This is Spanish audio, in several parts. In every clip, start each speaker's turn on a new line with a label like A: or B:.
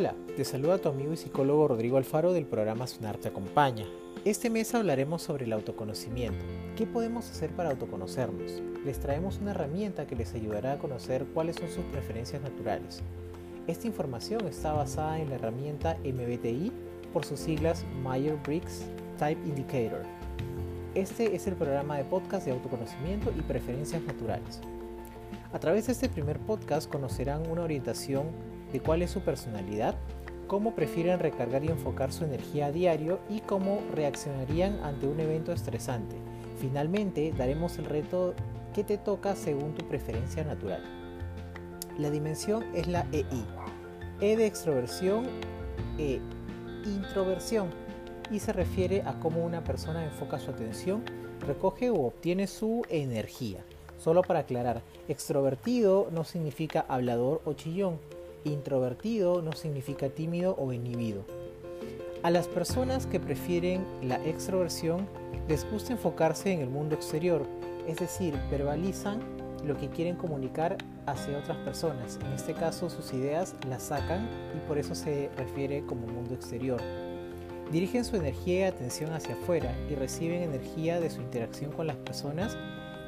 A: Hola, te saluda tu amigo y psicólogo Rodrigo Alfaro del programa Sunar te acompaña. Este mes hablaremos sobre el autoconocimiento. ¿Qué podemos hacer para autoconocernos? Les traemos una herramienta que les ayudará a conocer cuáles son sus preferencias naturales. Esta información está basada en la herramienta MBTI por sus siglas Myers-Briggs Type Indicator. Este es el programa de podcast de autoconocimiento y preferencias naturales. A través de este primer podcast conocerán una orientación de cuál es su personalidad, cómo prefieren recargar y enfocar su energía a diario y cómo reaccionarían ante un evento estresante. Finalmente, daremos el reto que te toca según tu preferencia natural. La dimensión es la EI. E de extroversión, E introversión y se refiere a cómo una persona enfoca su atención, recoge o obtiene su energía. Solo para aclarar, extrovertido no significa hablador o chillón, Introvertido no significa tímido o inhibido. A las personas que prefieren la extroversión les gusta enfocarse en el mundo exterior, es decir, verbalizan lo que quieren comunicar hacia otras personas. En este caso sus ideas las sacan y por eso se refiere como mundo exterior. Dirigen su energía y atención hacia afuera y reciben energía de su interacción con las personas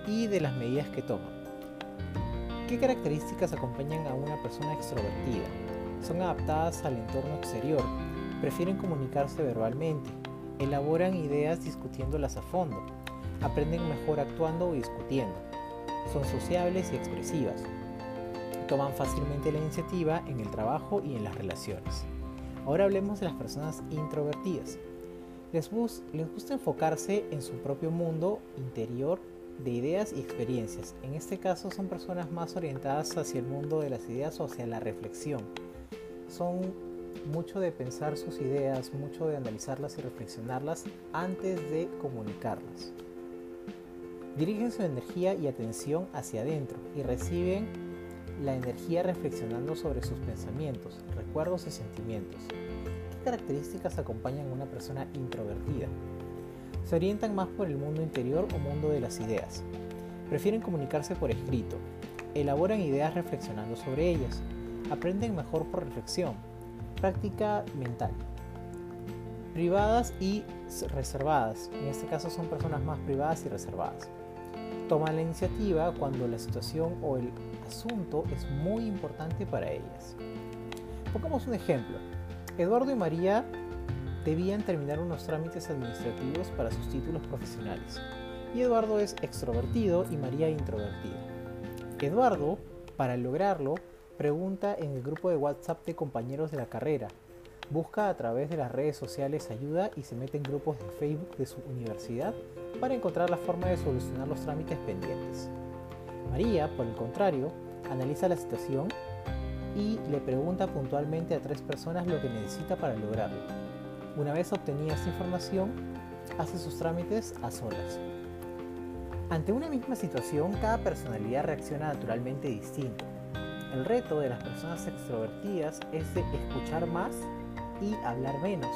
A: y de las medidas que toman. ¿Qué características acompañan a una persona extrovertida? Son adaptadas al entorno exterior, prefieren comunicarse verbalmente, elaboran ideas discutiéndolas a fondo, aprenden mejor actuando o discutiendo, son sociables y expresivas, toman fácilmente la iniciativa en el trabajo y en las relaciones. Ahora hablemos de las personas introvertidas. Les, les gusta enfocarse en su propio mundo interior de ideas y experiencias. En este caso son personas más orientadas hacia el mundo de las ideas o hacia la reflexión. Son mucho de pensar sus ideas, mucho de analizarlas y reflexionarlas antes de comunicarlas. Dirigen su energía y atención hacia adentro y reciben la energía reflexionando sobre sus pensamientos, recuerdos y sentimientos. ¿Qué características acompañan a una persona introvertida? Se orientan más por el mundo interior o mundo de las ideas. Prefieren comunicarse por escrito. Elaboran ideas reflexionando sobre ellas. Aprenden mejor por reflexión. Práctica mental. Privadas y reservadas. En este caso son personas más privadas y reservadas. Toman la iniciativa cuando la situación o el asunto es muy importante para ellas. Pongamos un ejemplo. Eduardo y María debían terminar unos trámites administrativos para sus títulos profesionales. Y Eduardo es extrovertido y María introvertida. Eduardo, para lograrlo, pregunta en el grupo de WhatsApp de compañeros de la carrera, busca a través de las redes sociales ayuda y se mete en grupos de Facebook de su universidad para encontrar la forma de solucionar los trámites pendientes. María, por el contrario, analiza la situación y le pregunta puntualmente a tres personas lo que necesita para lograrlo una vez obtenida esta información, hace sus trámites a solas. Ante una misma situación, cada personalidad reacciona naturalmente distinto. El reto de las personas extrovertidas es de escuchar más y hablar menos,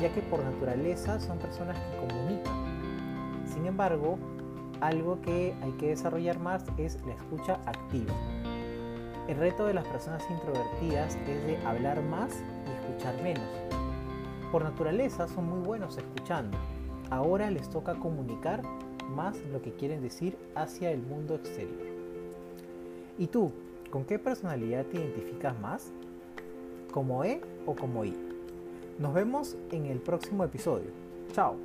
A: ya que por naturaleza son personas que comunican. Sin embargo, algo que hay que desarrollar más es la escucha activa. El reto de las personas introvertidas es de hablar más y escuchar menos por naturaleza son muy buenos escuchando. Ahora les toca comunicar más lo que quieren decir hacia el mundo exterior. ¿Y tú, con qué personalidad te identificas más? ¿Como E o como I? Nos vemos en el próximo episodio. Chao.